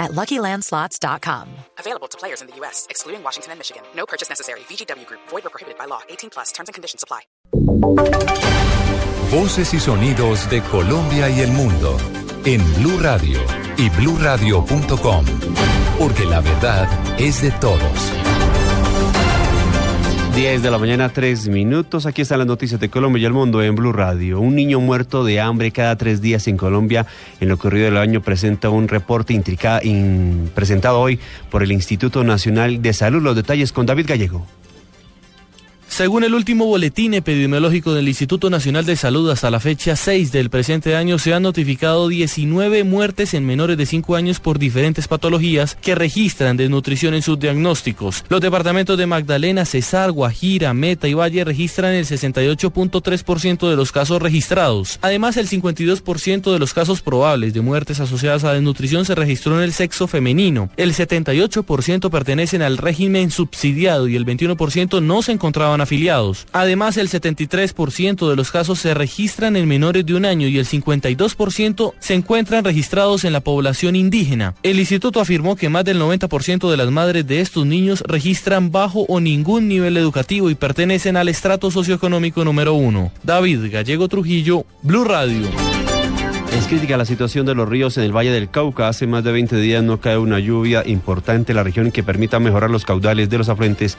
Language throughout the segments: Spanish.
at LuckyLandSlots.com. Available to players in the U.S., excluding Washington and Michigan. No purchase necessary. VGW Group. Void or prohibited by law. 18 plus. Terms and conditions apply. Voces y sonidos de Colombia y el mundo en Blue Radio y BlueRadio.com, porque la verdad es de todos. 10 de la mañana, 3 minutos. Aquí están las noticias de Colombia y el mundo en Blue Radio. Un niño muerto de hambre cada tres días en Colombia en lo corrido del año presenta un reporte intricado, presentado hoy por el Instituto Nacional de Salud. Los detalles con David Gallego. Según el último boletín epidemiológico del Instituto Nacional de Salud, hasta la fecha 6 del presente año se han notificado 19 muertes en menores de 5 años por diferentes patologías que registran desnutrición en sus diagnósticos. Los departamentos de Magdalena, Cesar, Guajira, Meta y Valle registran el 68.3% de los casos registrados. Además, el 52% de los casos probables de muertes asociadas a desnutrición se registró en el sexo femenino. El 78% pertenecen al régimen subsidiado y el 21% no se encontraban Además, el 73% de los casos se registran en menores de un año y el 52% se encuentran registrados en la población indígena. El instituto afirmó que más del 90% de las madres de estos niños registran bajo o ningún nivel educativo y pertenecen al estrato socioeconómico número uno. David Gallego Trujillo, Blue Radio. Es crítica la situación de los ríos en el Valle del Cauca. Hace más de 20 días no cae una lluvia importante en la región que permita mejorar los caudales de los afluentes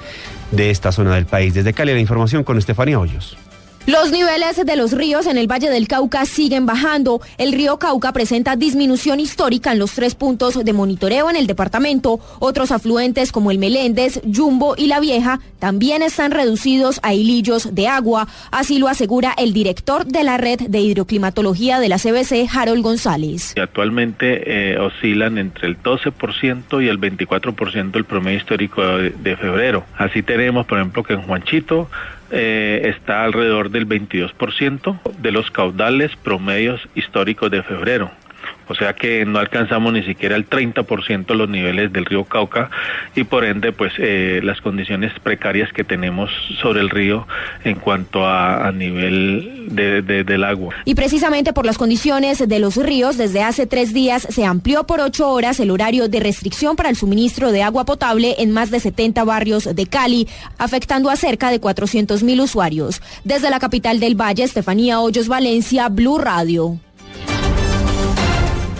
de esta zona del país. Desde Cali, la información con Estefanía Hoyos. Los niveles de los ríos en el Valle del Cauca siguen bajando. El río Cauca presenta disminución histórica en los tres puntos de monitoreo en el departamento. Otros afluentes como el Meléndez, Jumbo y La Vieja también están reducidos a hilillos de agua. Así lo asegura el director de la red de hidroclimatología de la CBC, Harold González. Actualmente eh, oscilan entre el 12% y el 24% el promedio histórico de febrero. Así tenemos, por ejemplo, que en Juanchito eh, está alrededor del 22% de los caudales promedios históricos de febrero. O sea que no alcanzamos ni siquiera el 30% de los niveles del río Cauca y por ende pues eh, las condiciones precarias que tenemos sobre el río en cuanto a, nivel de, del agua. Y precisamente por las condiciones de los ríos, desde hace tres días se amplió por ocho horas el horario de restricción para el suministro de agua potable en más de 70 barrios de Cali, afectando a cerca de 400 mil usuarios. Desde la capital del Valle, Estefanía Hoyos Valencia, Blue Radio.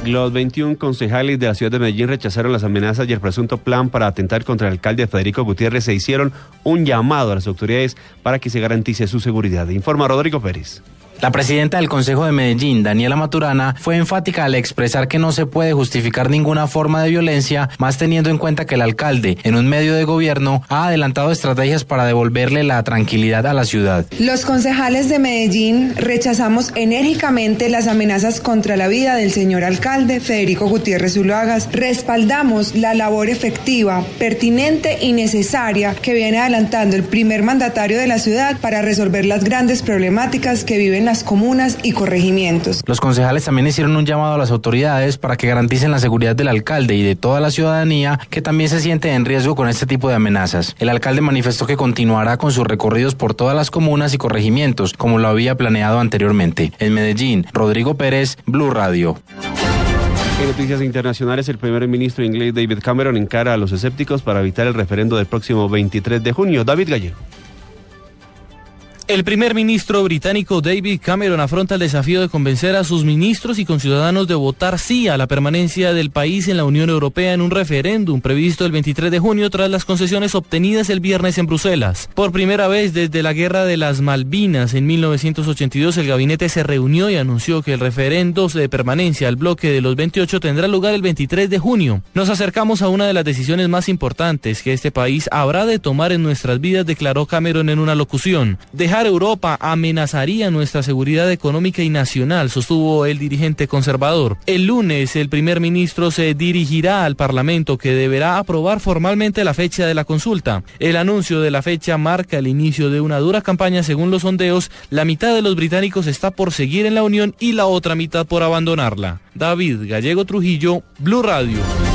Los 21 concejales de la ciudad de Medellín rechazaron las amenazas y el presunto plan para atentar contra el alcalde Federico Gutiérrez. Se hicieron un llamado a las autoridades para que se garantice su seguridad. Informa Rodrigo Pérez. La presidenta del Consejo de Medellín, Daniela Maturana, fue enfática al expresar que no se puede justificar ninguna forma de violencia, más teniendo en cuenta que el alcalde, en un medio de gobierno, ha adelantado estrategias para devolverle la tranquilidad a la ciudad. Los concejales de Medellín rechazamos enérgicamente las amenazas contra la vida del señor alcalde Federico Gutiérrez Zuluagas. Respaldamos la labor efectiva, pertinente y necesaria que viene adelantando el primer mandatario de la ciudad para resolver las grandes problemáticas que viven las comunas y corregimientos. Los concejales también hicieron un llamado a las autoridades para que garanticen la seguridad del alcalde y de toda la ciudadanía que también se siente en riesgo con este tipo de amenazas. El alcalde manifestó que continuará con sus recorridos por todas las comunas y corregimientos, como lo había planeado anteriormente. En Medellín, Rodrigo Pérez, Blue Radio. En noticias internacionales, el primer ministro inglés David Cameron encara a los escépticos para evitar el referendo del próximo 23 de junio. David Gallego. El primer ministro británico David Cameron afronta el desafío de convencer a sus ministros y conciudadanos de votar sí a la permanencia del país en la Unión Europea en un referéndum previsto el 23 de junio tras las concesiones obtenidas el viernes en Bruselas. Por primera vez desde la Guerra de las Malvinas en 1982, el gabinete se reunió y anunció que el referendo de permanencia al bloque de los 28 tendrá lugar el 23 de junio. Nos acercamos a una de las decisiones más importantes que este país habrá de tomar en nuestras vidas, declaró Cameron en una locución. Europa amenazaría nuestra seguridad económica y nacional, sostuvo el dirigente conservador. El lunes el primer ministro se dirigirá al Parlamento que deberá aprobar formalmente la fecha de la consulta. El anuncio de la fecha marca el inicio de una dura campaña según los sondeos. La mitad de los británicos está por seguir en la Unión y la otra mitad por abandonarla. David Gallego Trujillo, Blue Radio.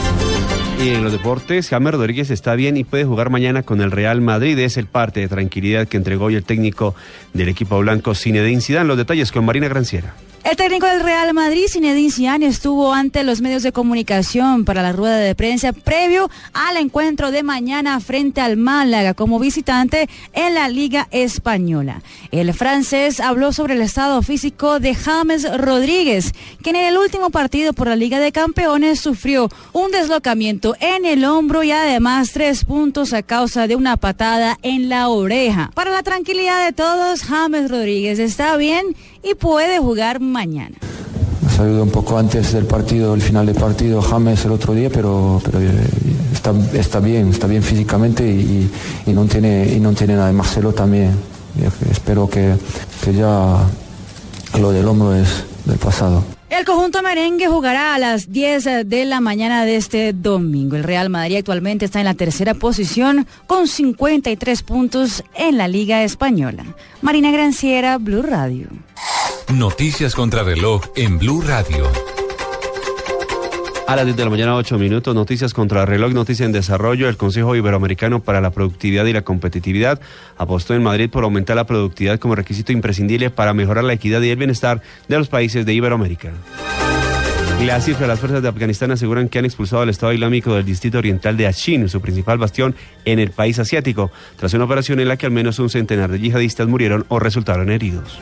Y en los deportes, James Rodríguez está bien y puede jugar mañana con el Real Madrid. Es el parte de tranquilidad que entregó hoy el técnico del equipo blanco Zinedine Zidane. Los detalles con Marina Granciera. El técnico del Real Madrid, Zinedine Zidane, estuvo ante los medios de comunicación para la rueda de prensa previo al encuentro de mañana frente al Málaga como visitante en la Liga Española. El francés habló sobre el estado físico de James Rodríguez, quien en el último partido por la Liga de Campeones sufrió un deslocamiento en el hombro y además tres puntos a causa de una patada en la oreja. Para la tranquilidad de todos, James Rodríguez está bien y puede jugar mañana. Nos ayudó un poco antes del partido, el final del partido James el otro día, pero, pero eh, está, está bien, está bien físicamente y, y, no tiene, y no tiene nada. Marcelo también. Espero que, que ya lo del hombro es del pasado. El conjunto merengue jugará a las 10 de la mañana de este domingo. El Real Madrid actualmente está en la tercera posición con 53 puntos en la Liga Española. Marina Granciera, Blue Radio. Noticias contra reloj en Blue Radio. A las 10 de la mañana, 8 minutos, noticias contra reloj, noticia en desarrollo. El Consejo Iberoamericano para la Productividad y la Competitividad apostó en Madrid por aumentar la productividad como requisito imprescindible para mejorar la equidad y el bienestar de los países de Iberoamérica. La cifra las fuerzas de Afganistán aseguran que han expulsado al Estado Islámico del distrito oriental de Achin, su principal bastión en el país asiático, tras una operación en la que al menos un centenar de yihadistas murieron o resultaron heridos.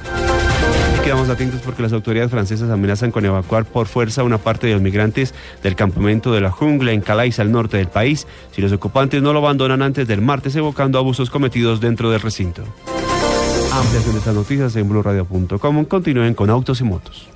Quedamos atentos porque las autoridades francesas amenazan con evacuar por fuerza una parte de los migrantes del campamento de la jungla en Calais, al norte del país, si los ocupantes no lo abandonan antes del martes, evocando abusos cometidos dentro del recinto. Ampliación de estas noticias en blurradio.com. Continúen con autos y motos.